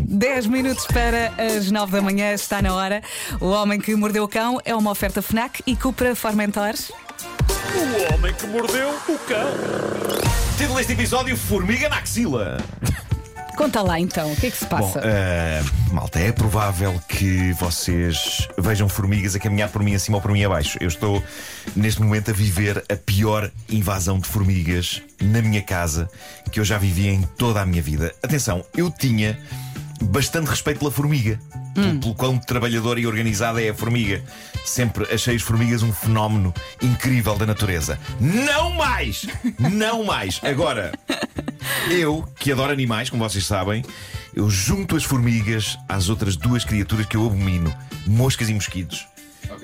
10 minutos para as 9 da manhã, está na hora. O Homem que Mordeu o Cão é uma oferta FNAC e Cupra Formentor. O homem que mordeu o cão. Título deste episódio: Formiga na axila. Conta lá então, o que é que se Bom, passa? eh, malta, é provável que vocês vejam formigas a caminhar por mim acima ou por mim abaixo. Eu estou neste momento a viver a pior invasão de formigas na minha casa que eu já vivi em toda a minha vida. Atenção, eu tinha bastante respeito pela formiga. Pelo, pelo quão trabalhadora e organizada é a formiga. Sempre achei as formigas um fenómeno incrível da natureza. Não mais! Não mais! Agora, eu, que adoro animais, como vocês sabem, eu junto as formigas às outras duas criaturas que eu abomino: moscas e mosquitos.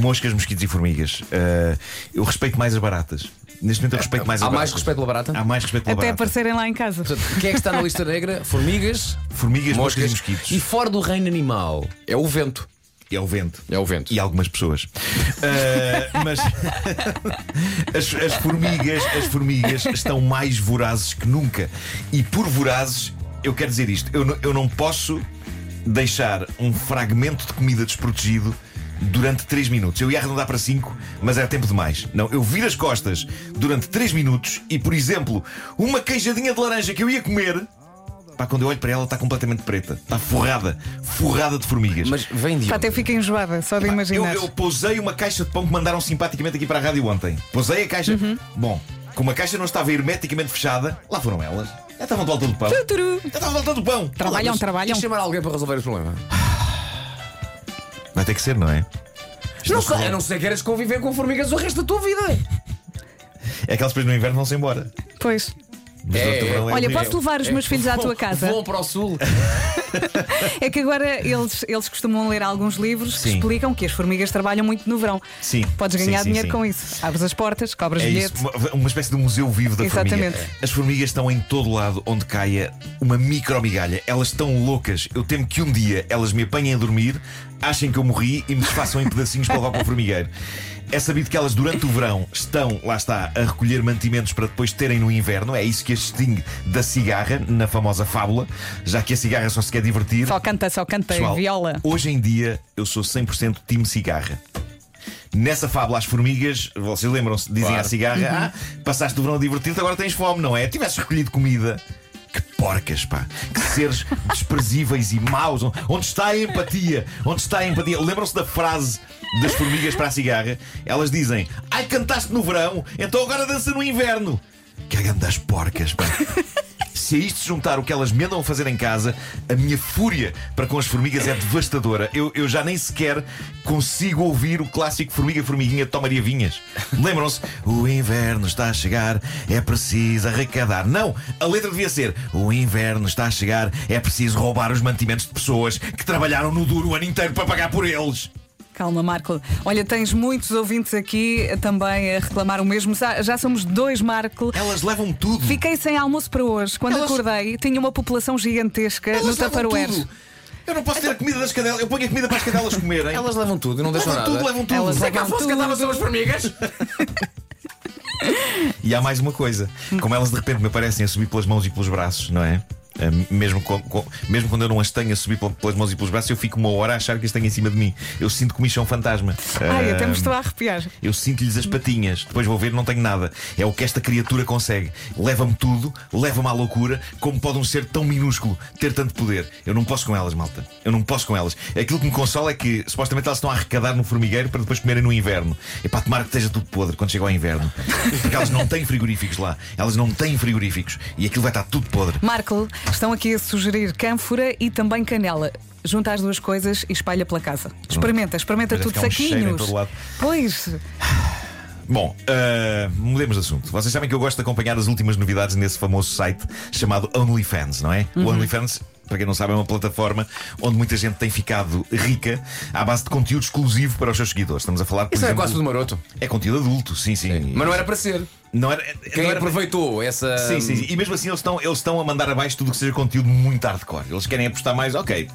Moscas, mosquitos e formigas. Ah, eu respeito mais as baratas. Neste momento eu respeito mais as Há mais respeito pela barata? Há mais respeito pela Até barata. aparecerem lá em casa. Portanto, quem é que está na lista negra? Formigas, Formigas, moscas, moscas e mosquitos. E fora do reino animal é o vento. É o vento. É o vento. E algumas pessoas. Ah, mas as, as formigas, as formigas estão mais vorazes que nunca. E por vorazes, eu quero dizer isto: eu, não- eu não posso deixar um fragmento de comida desprotegido durante 3 minutos. Eu ia arredondar para 5, mas era tempo demais. Não, eu viro as costas durante 3 minutos e, por exemplo, uma queijadinha de laranja que eu ia comer. Pá, quando eu olho para ela, está completamente preta. Está forrada, forrada de formigas. Mas vem de Pá, até fica enjoada, só de Pá, Eu, imaginar. eu pousei uma caixa de pão que mandaram simpaticamente aqui para a rádio ontem. Pousei a caixa. Uhum. Bom, como a caixa não estava hermeticamente fechada, lá foram elas. Já estavam de volta do pão. Já estavam de volta do pão. Trabalham, Mas trabalham. E chamar alguém para resolver esse problema? Vai ter que ser, não é? Não sei, a não ser que queiras conviver com formigas o resto da tua vida. É que elas depois no inverno vão-se embora. Pois. Mas É, durante o verão Olha, posso levar os meus filhos à tua casa? Vão para o sul. É que agora eles, eles costumam ler alguns livros que Sim. explicam que as formigas trabalham muito no verão. Sim. Podes Sim, ganhar sim, dinheiro sim. com isso. Abres as portas, cobras É bilhete. isso, uma, uma espécie de museu vivo da Exatamente. formiga. As formigas estão em todo lado onde caia uma micromigalha. Elas estão loucas. Eu temo que um dia elas me apanhem a dormir, achem que eu morri e me desfaçam em pedacinhos para levar para o formigueiro. É sabido que elas durante o verão estão, lá está, a recolher mantimentos para depois terem no inverno. É isso que as distingue da cigarra, na famosa fábula, já que a cigarra só se quer divertir. Só canta, só canta Pessoal, viola. Hoje em dia eu sou 100% time cigarra. Nessa fábula, as formigas, vocês lembram-se, dizem Claro. à cigarra: Ah, passaste o verão a divertir-te, agora tens fome, não é? Tivesses recolhido comida. Que porcas, pá! Que seres desprezíveis e maus! Onde está a empatia? Onde está a empatia? Lembram-se da frase das formigas para a cigarra? Elas dizem: Ai, cantaste no verão, então agora dança no inverno! Que das porcas, pá! Se a isto juntar o que elas me andam a fazer em casa, a minha fúria para com as formigas é devastadora. Eu, eu já nem sequer consigo ouvir o clássico Formiga Formiguinha de Tom Maria Vinhas. Lembram-se? O inverno está a chegar, é preciso arrecadar. Não, a letra devia ser: O inverno está a chegar, é preciso roubar os mantimentos de pessoas que trabalharam no duro o ano inteiro para pagar por eles. Calma, Marco. Olha, tens muitos ouvintes aqui também a reclamar o mesmo. Já, somos dois, Marco. Elas levam tudo. Fiquei sem almoço para hoje. Quando Elas- acordei, tinha uma população gigantesca Elas no tudo. Eu não posso ter a comida das cadelas. Eu ponho a comida para as cadelas comerem. Elas levam tudo e não deixam levam nada. tudo, levam tudo. Elas Se é que levam fosse que andava sobre as formigas. E há mais uma coisa: como elas de repente me aparecem a subir pelas mãos e pelos braços, não é? Ah, Mesmo, com- com- mesmo quando eu não as tenho a subir pel- pelas mãos e pelos braços, eu fico uma hora a achar que as têm em cima de mim. Eu sinto que me são fantasma. Ai, até me Ah, estou a arrepiar. eu sinto-lhes as patinhas, depois vou ver, não tenho nada. É o que esta criatura consegue. Leva-me tudo, leva-me à loucura. Como pode um ser tão minúsculo ter tanto poder? Eu não posso com elas, malta. Eu não posso com elas. Aquilo que me consola é que supostamente elas estão a arrecadar no formigueiro para depois comerem no inverno. E para tomar que esteja tudo podre quando chega ao inverno. Porque elas não têm frigoríficos lá. Elas não têm frigoríficos. E aquilo vai estar tudo podre. Marco, estão aqui a sugerir cânfora e também canela. Junta as duas coisas e espalha pela casa. Experimenta, experimenta Mas deve tudo, ficar um cheiro em saquinhos. todo lado. Pois, Bom, uh, mudemos de assunto. Vocês sabem que eu gosto de acompanhar as últimas novidades nesse famoso site chamado OnlyFans, não é? O OnlyFans. Para quem não sabe, é uma plataforma onde muita gente tem ficado rica à base de conteúdo exclusivo para os seus seguidores. Estamos a falar, por Isso é exemplo, quase tudo maroto. é conteúdo adulto, sim, sim. Mas não era para ser. Não era, Quem não era- aproveitou essa. Sim, sim, sim. E mesmo assim eles estão, eles estão a mandar abaixo tudo o que seja conteúdo muito hardcore. Eles querem apostar mais, ok.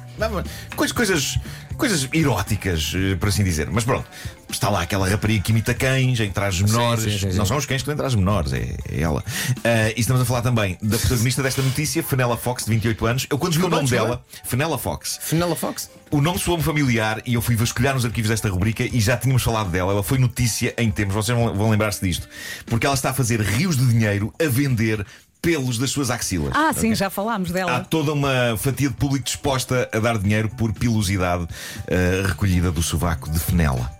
Coisas, coisas, coisas eróticas, eh, por assim dizer. Mas pronto, está lá aquela rapariga que imita cães em trajes menores. sim, sim, sim. Não são os cães que têm trajes menores, é, é ela. Ah, e estamos a falar também da protagonista desta notícia, Fenella Fox, de 28 anos. Eu quando o nome dela, Fenella Fox. Fenella Fox. O nome soou-me familiar e eu fui vasculhar nos arquivos desta rubrica e já tínhamos falado dela. Ela foi notícia em tempos, vocês vão, lembrar-se disto. Porque ela está a fazer rios de dinheiro a vender pelos das suas axilas. Ah, sim, Ok? já falámos Há dela. toda uma fatia de público disposta a dar dinheiro por pilosidade eh, recolhida do sovaco de Fenella.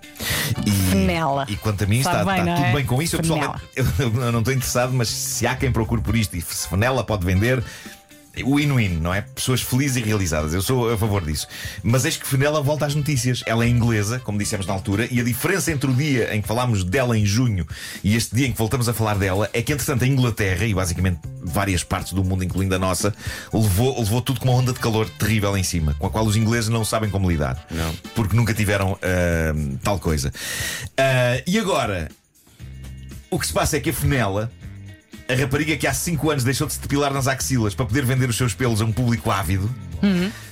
E, Fenella. E quanto a mim, Sabe está, bem, está tudo é? bem com isso. Eu, pessoalmente, eu, eu não estou interessado, mas se há quem procure por isto e se Fenella pode vender. Win-win, não é? Pessoas felizes e realizadas. Eu sou a favor disso. Mas eis que Fenella volta às notícias. Ela é inglesa, como dissemos na altura, e a diferença entre o dia em que falámos dela em junho e este dia em que voltamos a falar dela é que, entretanto, a Inglaterra e basicamente várias partes do mundo, incluindo a nossa, levou, levou tudo com uma onda de calor terrível em cima, com a qual os ingleses não sabem como lidar. Não. Porque nunca tiveram ah, tal coisa. Ah, e agora, o que se passa é que a Fenella. A rapariga que há 5 anos deixou de se depilar nas axilas para poder vender os seus pelos a um público ávido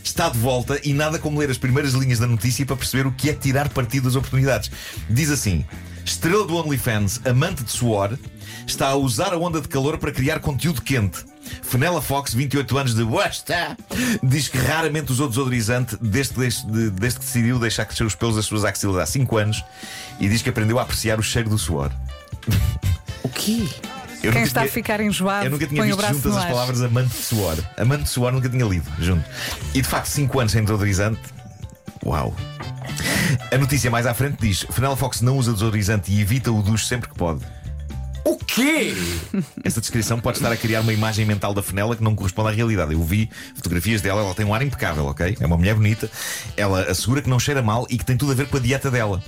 está de volta e nada como ler as primeiras linhas da notícia para perceber o que é tirar partido das oportunidades. Diz assim: Estrela do OnlyFans, amante de suor, está a usar a onda de calor para criar conteúdo quente. Fenella Fox, 28 anos de Wasta, diz que raramente usou desodorizante desde, desde, desde que decidiu deixar crescer os pelos das suas axilas há 5 anos e diz que aprendeu a apreciar o cheiro do suor. O quê? Eu Quem está a tinha- ficar enjoado, eu nunca tinha visto juntas as palavras amante de suor. Amante de suor nunca tinha lido junto. E de facto, 5 anos sem desodorizante. Uau! A notícia mais à frente diz: Fenella Fox não usa desodorizante e evita o duche sempre que pode. O quê? Esta descrição pode estar a criar uma imagem mental da Fenella que não corresponde à realidade. Eu vi fotografias dela, ela tem um ar impecável, ok? É uma mulher bonita. Ela assegura que não cheira mal e que tem tudo a ver com a dieta dela.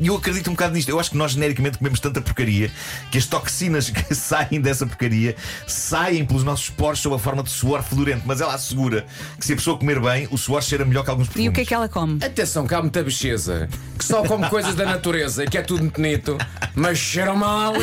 E eu acredito um bocado nisto. Eu acho que nós genericamente comemos tanta porcaria que as toxinas que saem dessa porcaria saem pelos nossos poros sob a forma de suor fedorento. Mas ela assegura que se a pessoa comer bem, o suor cheira melhor que alguns perfumes. E o que é que ela come? Atenção, que há muita bicheza que só come coisas da natureza e que é tudo muito bonito, mas cheiram mal.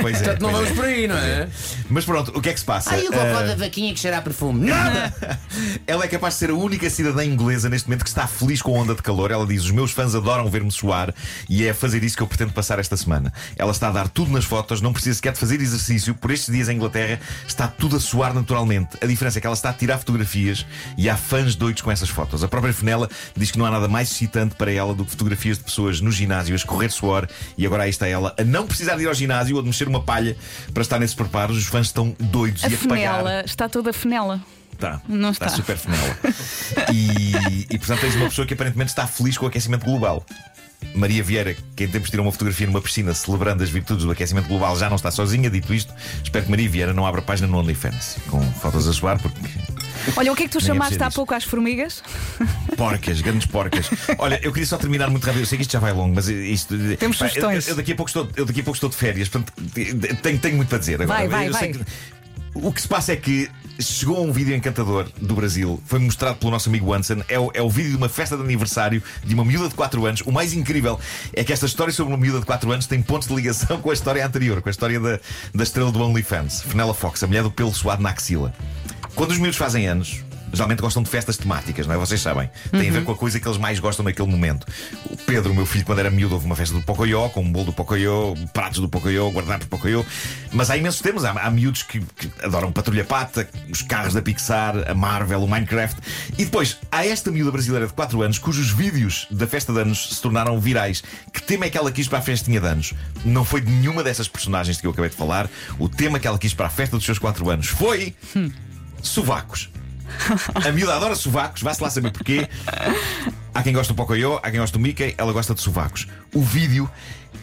Pois é, Portanto, não vamos é. por aí, não é? Mas pronto, o que é que se passa? Ai, o cocó Ah, da vaquinha que cheira a perfume. Nada! Ela é capaz de ser a única cidadã inglesa neste momento que está feliz com a onda de calor. Ela diz: Os meus fãs adoram ver-me suar e é a fazer isso que eu pretendo passar esta semana. Ela está a dar tudo nas fotos, não precisa sequer de fazer exercício. Por estes dias em Inglaterra está tudo a suar naturalmente. A diferença é que ela está a tirar fotografias e há fãs doidos com essas fotos. A própria Fenella diz que não há nada mais excitante para ela do que fotografias de pessoas no ginásio a escorrer suor e agora aí está ela a não precisar de ir ao ginásio ou de mexer uma palha para estar nesses preparos. Os fãs estão doidos A e a pagar. fenela, está toda fenela. Tá. Não está. super fenela. E, e portanto tens uma pessoa que aparentemente está feliz com o aquecimento global. Maria Vieira, que em tempos tirou uma fotografia numa piscina celebrando as virtudes do aquecimento global, já não está sozinha. Dito isto, espero que Maria Vieira não abra página no OnlyFans com fotos a suar, porque Olha, o que é que tu Nem chamaste há disso. pouco às formigas? porcas, grandes porcas. Olha, eu queria só terminar muito rápido. Eu sei que isto já vai longo, mas isto. Temos Pá, sugestões. Eu, daqui a pouco estou, eu daqui a pouco estou de férias, portanto tenho, tenho muito para dizer agora. Vai, vai, vai. que- o que se passa é que chegou um vídeo encantador do Brasil, foi mostrado pelo nosso amigo Anson. É o, é o vídeo de uma festa de aniversário de uma miúda de 4 anos. O mais incrível é que esta história sobre uma miúda de 4 anos tem pontos de ligação com a história anterior, com a história da, da estrela do OnlyFans, Fenella Fox, a mulher do pelo suado na axila. Quando os miúdos fazem anos, geralmente gostam de festas temáticas, não é? Vocês sabem. Tem a ver com a coisa que eles mais gostam naquele momento. O Pedro, meu filho, quando era miúdo, houve uma festa do Pocoyo, com um bolo do Pocoyo, pratos do Pocoyo, guardanapos do Pocoyo. Mas há imensos temas. Há, há miúdos que, que adoram Patrulha Pata, os carros da Pixar, a Marvel, o Minecraft. E depois, há esta miúda brasileira de 4 anos cujos vídeos da festa de anos se tornaram virais. Que tema é que ela quis para a festinha de anos? Não foi de nenhuma dessas personagens de que eu acabei de falar. O tema que ela quis para a festa dos seus 4 anos foi. Sovacos. A miúda adora sovacos, vá-se lá saber porquê. Há quem gosta do Pocoyo, há quem gosta do Mickey, ela gosta de sovacos. O vídeo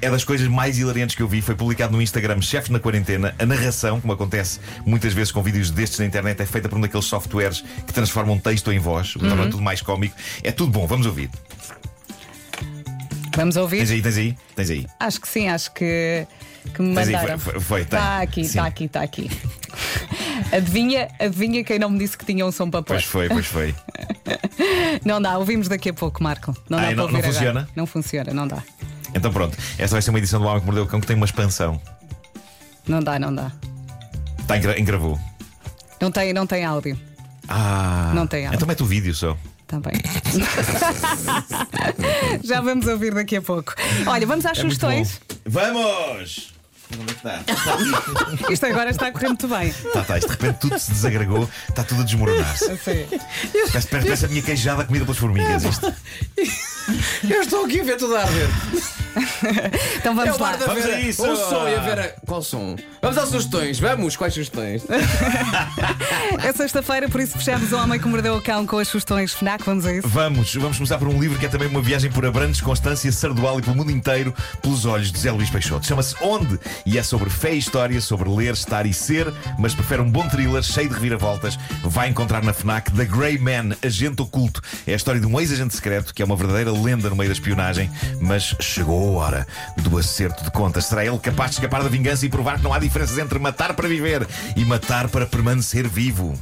é das coisas mais hilariantes que eu vi. Foi publicado no Instagram Chefes na Quarentena. A narração, como acontece muitas vezes com vídeos destes na internet, é feita por um daqueles softwares que transformam texto em voz, o que torna tudo mais cómico. É tudo bom, vamos ouvir. Vamos ouvir? Tens aí, tens aí, tens aí. Acho que sim, acho que, que me Tens aí, mandaram. foi- foi- foi. Está aqui, está aqui, está aqui. Adivinha, adivinha quem não me disse que tinha um som para pôr. Pois foi, pois foi. Não dá, ouvimos daqui a pouco, Marco. Não dá Ah, para não- ouvir não agora. funciona? Não funciona, não dá. Então pronto, esta vai ser uma edição do Homem que Mordeu o Cão que tem uma expansão. Não dá, não dá. Está em, gra- em gravou. Não tem, não tem áudio. Ah, Não tem áudio. Então mete o vídeo só. Está bem. Já vamos ouvir daqui a pouco. Olha, vamos às É sugestões. Vamos! É que? Isto agora está a correr muito bem. Tá, tá, isto de repente tudo se desagregou, está tudo a desmoronar-se. Parece, parece a minha queijada comida pelas formigas. Isto. Eu estou aqui a ver tudo a arder. Então É vamos o lá. Vamos a isso. O som e a Vera. Qual som? Vamos às sugestões. Vamos, quais sugestões? É sexta-feira, por isso fechamos o Homem que Mordeu o Cão com as sugestões FNAC. Vamos a isso. Vamos, vamos começar por um livro que é também uma viagem por Abrantes, Constância, Sardual e pelo mundo inteiro, pelos olhos de Zé Luís Peixoto. Chama-se Onde? E é sobre fé e história, sobre ler, estar e ser, mas prefere um bom thriller cheio de reviravoltas. Vai encontrar na FNAC The Grey Man, agente oculto. É a história de um ex-agente secreto que é uma verdadeira lenda no meio da espionagem, mas chegou a hora do acerto de contas. Será ele capaz de escapar da vingança e provar que não há diferenças entre matar para viver e matar para permanecer vivo?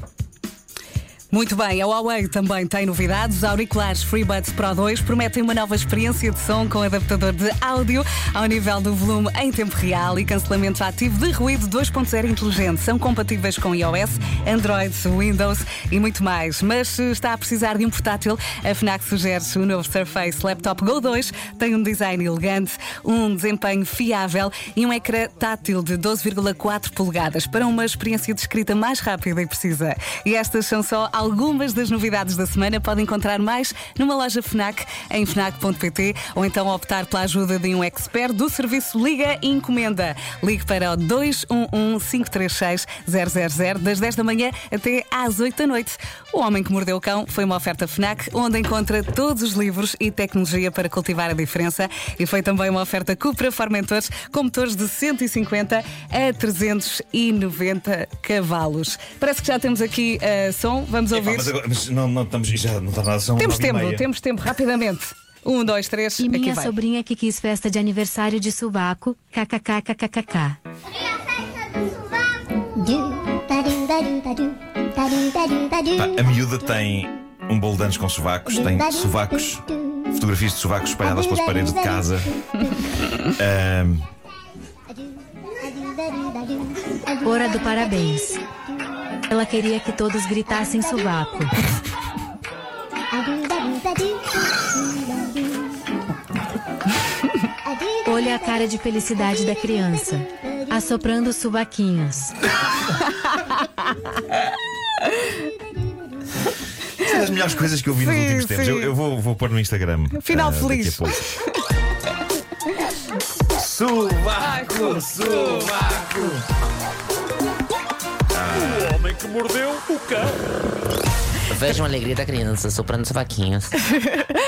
Muito bem, a Huawei também tem novidades. Os auriculares FreeBuds Pro 2 prometem uma nova experiência de som com adaptador de áudio ao nível do volume em tempo real e cancelamento ativo de ruído 2.0 inteligente. São compatíveis com iOS, Android, Windows e muito mais. Mas se está a precisar de um portátil, a FNAC sugere o novo Surface Laptop Go 2. Tem um design elegante, um desempenho fiável e um ecrã tátil de 12,4 polegadas para uma experiência de escrita mais rápida e precisa. E estas são só algumas das novidades da semana. Pode encontrar mais numa loja FNAC em FNAC.pt ou então optar pela ajuda de um expert do serviço Liga e Encomenda. Ligue para o 211-536-000 das 10 da manhã até às 8 da noite. O Homem que Mordeu o Cão foi uma oferta FNAC onde encontra todos os livros e tecnologia para cultivar a diferença e foi também uma oferta Cupra Formentores com motores de 150 a 390 cavalos. Parece que já temos aqui uh, som. Vamos Epá, ouvir. mas agora, mas não, não estamos, já não está nada, são Temos nove e tempo, meia. temos tempo, rapidamente. Um, dois, três, E aqui minha vai. sobrinha que quis festa de aniversário de subaco, kkkkkkk. Pá, a miúda tem um bolo de anos com sovacos, tem sovacos, fotografias de sovacos espalhadas pelas paredes de casa. Ahm, Hora do parabéns. Ela queria que todos gritassem subaco. Olha a cara de felicidade da criança, assoprando os subaquinhos. Isso é das melhores coisas que eu vi nos Sim, últimos tempos. Eu, eu vou, vou pôr no Instagram. Final ah, feliz. pouco. Sovaco, sovaco. O homem que mordeu o cão. Vejam a alegria da criança soprando os vaquinhos.